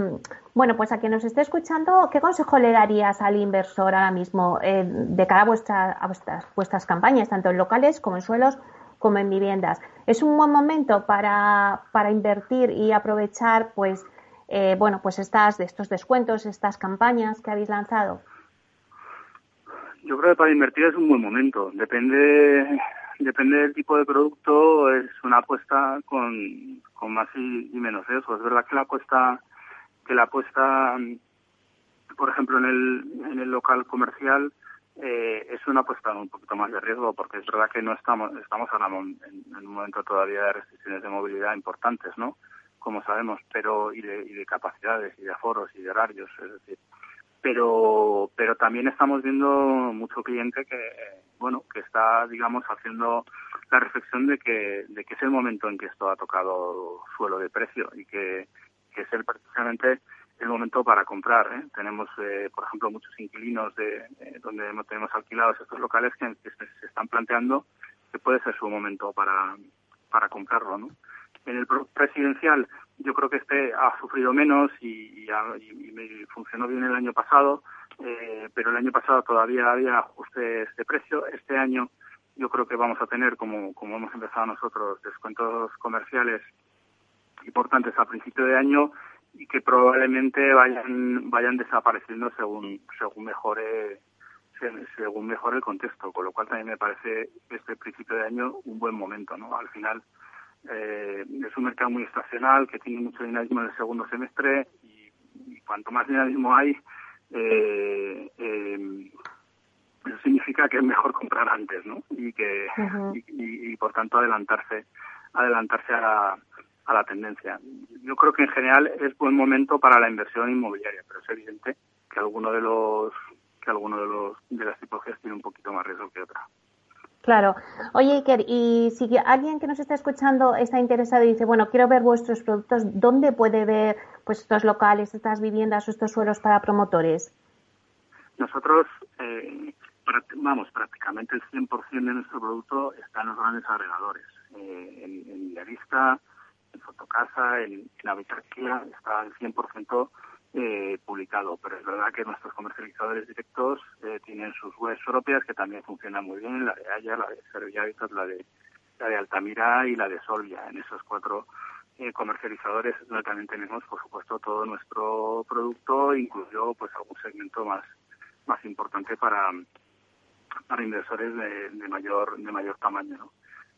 bueno, pues a quien nos esté escuchando, ¿qué consejo le darías al inversor ahora mismo eh, de cara a, a vuestras, vuestras campañas, tanto en locales como en suelos como en viviendas? ¿Es un buen momento para, para invertir y aprovechar, pues, eh, bueno, pues estas, estos descuentos, estas campañas que habéis lanzado? Yo creo que para invertir es un buen momento. Depende depende del tipo de producto, es una apuesta con, con más y, menos riesgo. Es verdad que la apuesta, que la apuesta, por ejemplo, en el, en el local comercial, eh, es una apuesta un poquito más de riesgo porque es verdad que no estamos estamos ahora en, un momento todavía de restricciones de movilidad importantes no como sabemos pero y de, y de capacidades y de aforos y de horarios es decir. Pero pero también estamos viendo mucho cliente que bueno que está digamos haciendo la reflexión de que de que es el momento en que esto ha tocado suelo de precio y que, que es el precisamente el momento para comprar ¿eh? tenemos eh, por ejemplo muchos inquilinos de eh, donde tenemos alquilados estos locales que, se, están planteando que puede ser su momento para para comprarlo no en el presidencial yo creo que este ha sufrido menos y, y, funcionó bien el año pasado, eh, pero el año pasado todavía había ajustes de precio. Este año yo creo que vamos a tener, como, como hemos empezado nosotros, descuentos comerciales importantes a principio de año y que probablemente vayan vayan desapareciendo según según mejore según mejore el contexto, con lo cual también me parece este principio de año un buen momento, ¿no? Al final eh, es un mercado muy estacional que tiene mucho dinamismo en el segundo semestre y, cuanto más dinamismo hay, eh, eh, eso significa que es mejor comprar antes, ¿no? Y que y, por tanto adelantarse adelantarse a a la tendencia. Yo creo que en general es buen momento para la inversión inmobiliaria, pero es evidente que alguno de los que alguno de los de las tipologías tiene un poquito más riesgo que otra. Claro. Oye, Iker, y si alguien que nos está escuchando está interesado y dice, bueno, quiero ver vuestros productos, ¿dónde puede ver pues estos locales, estas viviendas o estos suelos para promotores? Nosotros, eh, vamos, prácticamente el 100% de nuestro producto está en los grandes agregadores. Eh, en, en Idealista, en Fotocasa, en, en Habitarquía, está el 100% eh, publicado, pero es verdad que nuestros comercializadores directos eh, tienen sus webs propias que también funcionan muy bien, la de Haya, la de Servia la de la de Altamira y la de Solvia. En esos cuatro eh, comercializadores donde también tenemos, por supuesto, todo nuestro producto, incluso pues algún segmento más más importante para para inversores de, de mayor de mayor tamaño, ¿no?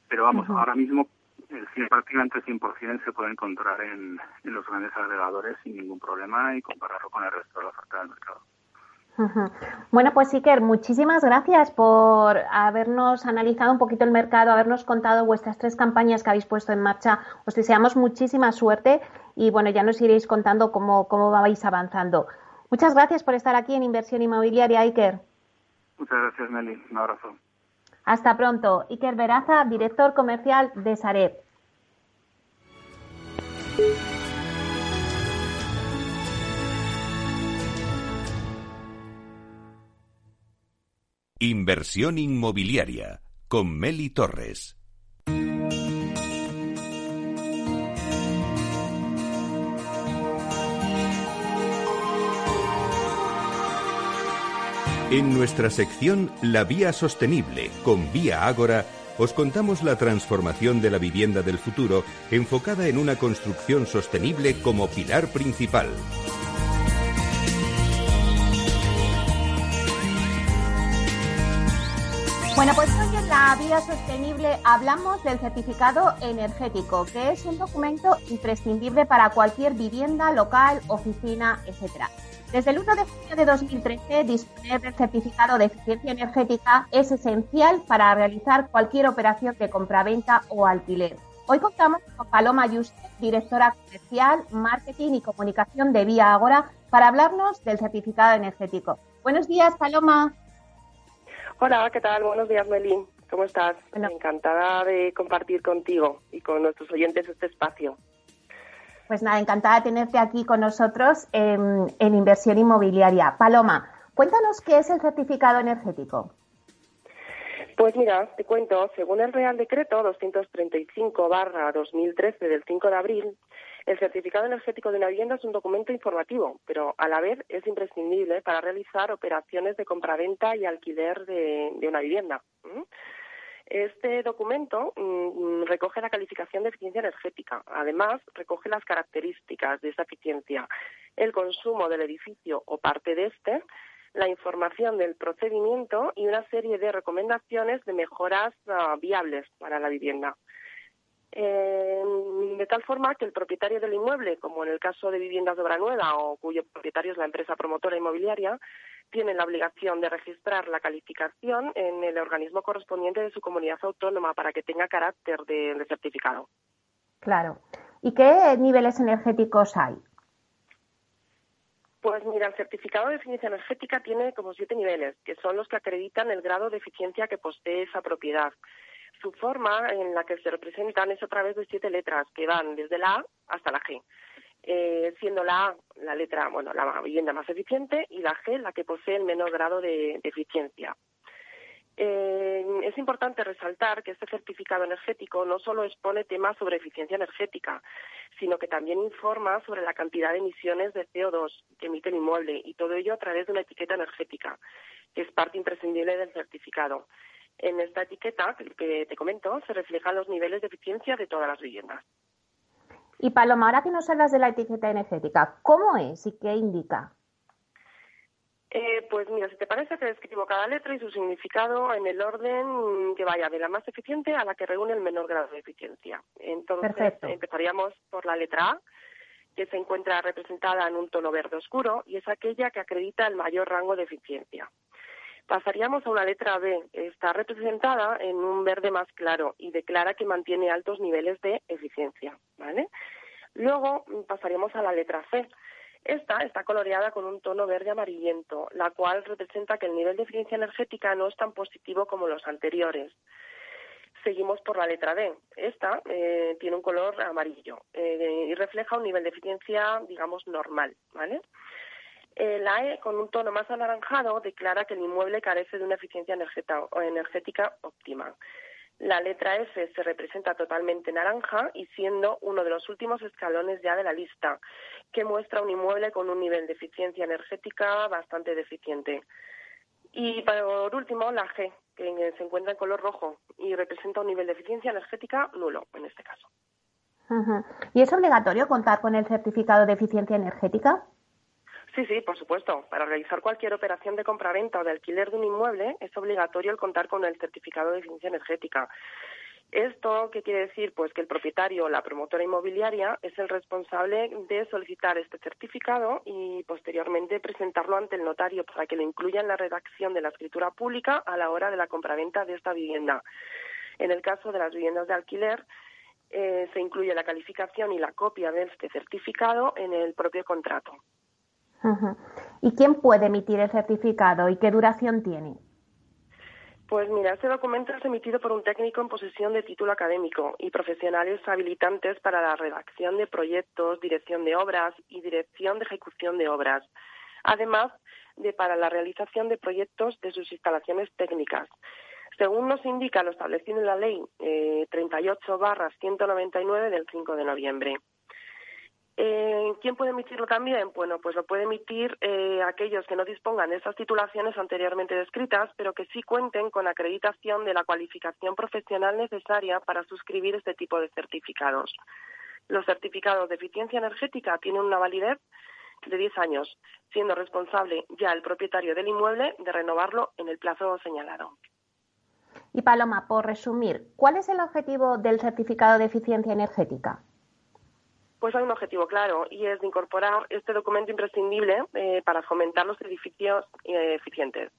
Pero vamos, ahora mismo el prácticamente el 100% se puede encontrar en, los grandes agregadores sin ningún problema y compararlo con el resto de la oferta del mercado. Bueno, pues Iker, muchísimas gracias por habernos analizado un poquito el mercado, habernos contado vuestras tres campañas que habéis puesto en marcha. Os deseamos muchísima suerte y bueno, ya nos iréis contando cómo, cómo vais avanzando. Muchas gracias por estar aquí en Inversión Inmobiliaria, Iker. Muchas gracias, Nelly. Un abrazo. Hasta pronto. Iker Veraza, director comercial de Sareb. Inversión inmobiliaria con Meli Torres. En nuestra sección La Vía Sostenible con Vía Ágora, os contamos la transformación de la vivienda del futuro enfocada en una construcción sostenible como pilar principal. Bueno, pues hoy en la Vía Sostenible hablamos del certificado energético, que es un documento imprescindible para cualquier vivienda, local, oficina, etcétera. Desde el 1 de junio de 2013, disponer del certificado de eficiencia energética es esencial para realizar cualquier operación de compraventa o alquiler. Hoy contamos con Paloma Yuste, directora comercial, marketing y comunicación de Vía Agora, para hablarnos del certificado energético. Buenos días, Paloma. Hola, ¿qué tal? Buenos días, Melín. ¿Cómo estás? Encantada de compartir contigo y con nuestros oyentes este espacio. Pues nada, encantada de tenerte aquí con nosotros en, inversión inmobiliaria. Paloma, cuéntanos qué es el certificado energético. Pues mira, te cuento, según el Real Decreto 235-2013 del 5 de abril, El certificado energético de una vivienda es un documento informativo, pero a la vez es imprescindible para realizar operaciones de compraventa y alquiler de, una vivienda. Este documento mm, recoge la calificación de eficiencia energética. Además, recoge las características de esa eficiencia, el consumo del edificio o parte de este, la información del procedimiento y una serie de recomendaciones de mejoras ah, viables para la vivienda. De tal forma que el propietario del inmueble, como en el caso de viviendas de obra nueva o cuyo propietario es la empresa promotora inmobiliaria, tiene la obligación de registrar la calificación en el organismo correspondiente de su comunidad autónoma para que tenga carácter de, certificado. Claro. ¿Y qué niveles energéticos hay? Pues mira, el certificado de eficiencia energética tiene como siete niveles, que son los que acreditan el grado de eficiencia que posee esa propiedad. Su forma en la que se representan es a través de siete letras que van desde la A hasta la G. Eh, siendo la A la letra, bueno, la vivienda más eficiente y la G la que posee el menor grado de, eficiencia. Eh, es importante resaltar que este certificado energético no solo expone temas sobre eficiencia energética, sino que también informa sobre la cantidad de emisiones de CO2 que emite el inmueble y todo ello a través de una etiqueta energética, que es parte imprescindible del certificado. En esta etiqueta que te comento se reflejan los niveles de eficiencia de todas las viviendas. Y Paloma, ahora que nos hablas de la etiqueta energética, ¿cómo es y qué indica? Eh, pues mira, si te parece, te describo cada letra y su significado en el orden que vaya de la más eficiente a la que reúne el menor grado de eficiencia. Entonces, empezaríamos por la letra A, que se encuentra representada en un tono verde oscuro y es aquella que acredita el mayor rango de eficiencia. Pasaríamos a una letra B. Está representada en un verde más claro y declara que mantiene altos niveles de eficiencia. ¿vale? Luego pasaríamos a la letra C. Esta está coloreada con un tono verde amarillento, la cual representa que el nivel de eficiencia energética no es tan positivo como los anteriores. Seguimos por la letra D. Esta eh, tiene un color amarillo eh, y refleja un nivel de eficiencia, digamos, normal. La E, con un tono más anaranjado, declara que el inmueble carece de una eficiencia energética óptima. La letra F se representa totalmente naranja y siendo uno de los últimos escalones ya de la lista, que muestra un inmueble con un nivel de eficiencia energética bastante deficiente. Y por último, la G, que se encuentra en color rojo y representa un nivel de eficiencia energética nulo en este caso. ¿Y es obligatorio contar con el certificado de eficiencia energética? Sí, sí, por supuesto. Para realizar cualquier operación de compraventa o de alquiler de un inmueble es obligatorio el contar con el certificado de eficiencia energética. ¿Esto qué quiere decir? Pues que el propietario o la promotora inmobiliaria es el responsable de solicitar este certificado y posteriormente presentarlo ante el notario para que lo incluya en la redacción de la escritura pública a la hora de la compraventa de esta vivienda. En el caso de las viviendas de alquiler, eh, se incluye la calificación y la copia de este certificado en el propio contrato. ¿Y quién puede emitir el certificado y qué duración tiene? Pues mira, este documento es emitido por un técnico en posesión de título académico y profesionales habilitantes para la redacción de proyectos, dirección de obras y dirección de ejecución de obras, además de para la realización de proyectos de sus instalaciones técnicas. Según nos indica lo establecido en la Ley eh, 38-199 del 5 de noviembre. Eh, ¿Quién puede emitirlo también? Bueno, pues lo puede emitir eh, aquellos que no dispongan de esas titulaciones anteriormente descritas, pero que sí cuenten con acreditación de la cualificación profesional necesaria para suscribir este tipo de certificados. Los certificados de eficiencia energética tienen una validez de 10 años, siendo responsable ya el propietario del inmueble de renovarlo en el plazo señalado. Y Paloma, por resumir, ¿cuál es el objetivo del certificado de eficiencia energética? Pues hay un objetivo claro y es de incorporar este documento imprescindible eh, para fomentar los edificios eh, eficientes.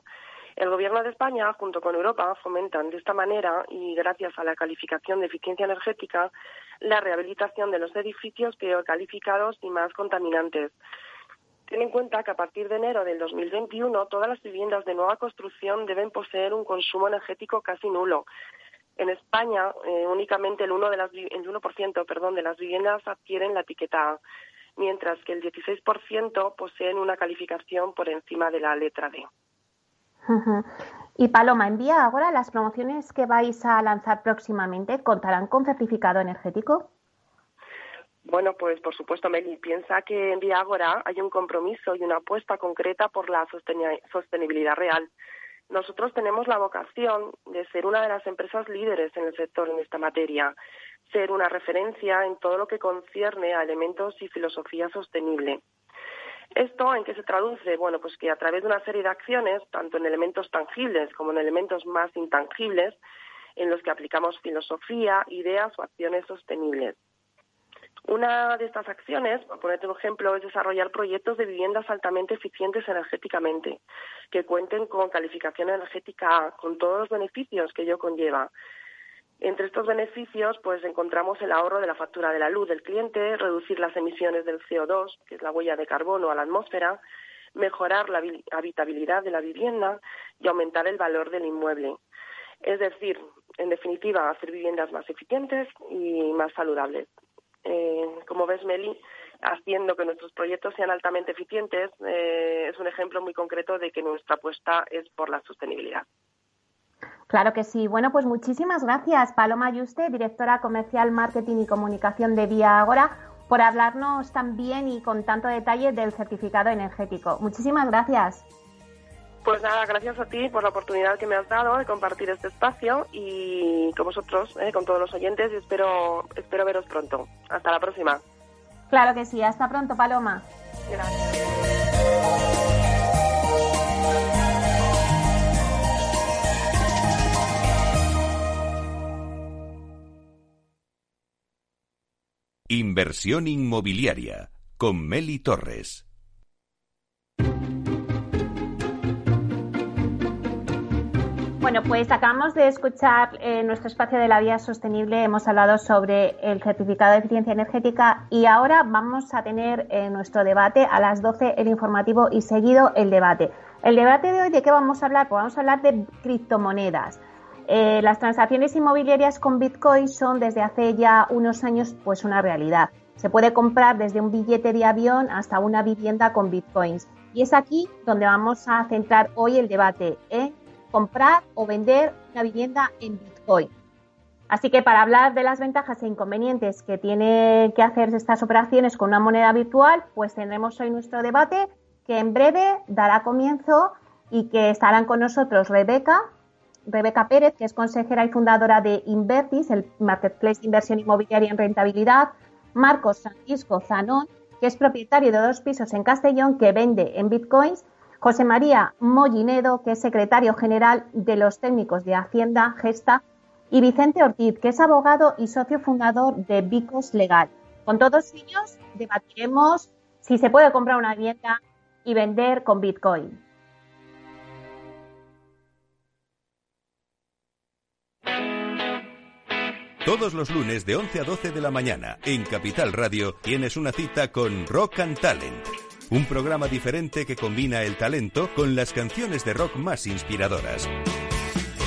El Gobierno de España, junto con Europa, fomentan de esta manera y gracias a la calificación de eficiencia energética la rehabilitación de los edificios peor calificados y más contaminantes. Ten en cuenta que a partir de enero del 2021 todas las viviendas de nueva construcción deben poseer un consumo energético casi nulo en España, eh, únicamente el 1%, de las, el 1% perdón, de las viviendas adquieren la etiqueta A, mientras que el 16% poseen una calificación por encima de la letra D. Y Paloma, envía ahora las promociones que vais a lanzar próximamente, ¿contarán con certificado energético? Bueno, pues por supuesto, Meli, piensa que en Viagora hay un compromiso y una apuesta concreta por la sostenibilidad real. Nosotros tenemos la vocación de ser una de las empresas líderes en el sector en esta materia, ser una referencia en todo lo que concierne a elementos y filosofía sostenible. ¿Esto en qué se traduce? Bueno, pues que a través de una serie de acciones, tanto en elementos tangibles como en elementos más intangibles, en los que aplicamos filosofía, ideas o acciones sostenibles. Una de estas acciones, por ponerte un ejemplo, es desarrollar proyectos de viviendas altamente eficientes energéticamente, que cuenten con calificación energética A, con todos los beneficios que ello conlleva. Entre estos beneficios, pues encontramos el ahorro de la factura de la luz del cliente, reducir las emisiones del CO2, que es la huella de carbono, a la atmósfera, mejorar la habitabilidad de la vivienda y aumentar el valor del inmueble. Es decir, en definitiva, hacer viviendas más eficientes y más saludables. Eh, como ves, Meli, haciendo que nuestros proyectos sean altamente eficientes, eh, es un ejemplo muy concreto de que nuestra apuesta es por la sostenibilidad. Claro que sí. Bueno, pues muchísimas gracias, Paloma Yuste, directora comercial, marketing y comunicación de Vía Agora, por hablarnos tan bien y con tanto detalle del certificado energético. Muchísimas gracias. Pues nada, gracias a ti por la oportunidad que me has dado de compartir este espacio y con vosotros, eh, con todos los oyentes y espero, espero veros pronto. Hasta la próxima. Claro que sí, hasta pronto, Paloma. Gracias. Inversión inmobiliaria con Meli Torres. Bueno, pues acabamos de escuchar en nuestro espacio de la vía sostenible, hemos hablado sobre el certificado de eficiencia energética y ahora vamos a tener en nuestro debate a las 12 el informativo y seguido el debate. El debate de hoy, ¿de qué vamos a hablar? Pues vamos a hablar de criptomonedas. Eh, las transacciones inmobiliarias con Bitcoin son desde hace ya unos años pues una realidad. Se puede comprar desde un billete de avión hasta una vivienda con Bitcoins. Y es aquí donde vamos a centrar hoy el debate, en comprar o vender una vivienda en Bitcoin. Así que para hablar de las ventajas e inconvenientes que tiene que hacer estas operaciones con una moneda virtual, pues tendremos hoy nuestro debate que en breve dará comienzo y que estarán con nosotros Rebeca, Rebeca Pérez, que es consejera y fundadora de Invertis, el marketplace de inversión inmobiliaria en rentabilidad, Marcos Francisco Zanón, que es propietario de dos pisos en Castellón que vende en bitcoins, José María Mollinedo, que es secretario general de los técnicos de Hacienda Gesta, y Vicente Ortiz, que es abogado y socio fundador de Vicos Legal. Con todos ellos debatiremos si se puede comprar una vivienda y vender con Bitcoin. Todos los lunes de 11 a 12 de la mañana en Capital Radio tienes una cita con Rock and Talent un programa diferente que combina el talento con las canciones de rock más inspiradoras.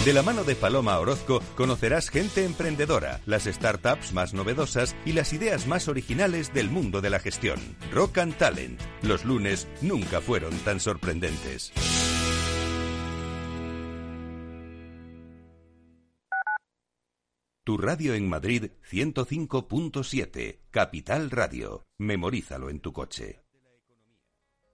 De la mano de Paloma Orozco conocerás gente emprendedora, las startups más novedosas y las ideas más originales del mundo de la gestión. Rock and Talent. Los lunes nunca fueron tan sorprendentes. Tu radio en Madrid 105.7, Capital Radio. Memorízalo en tu coche.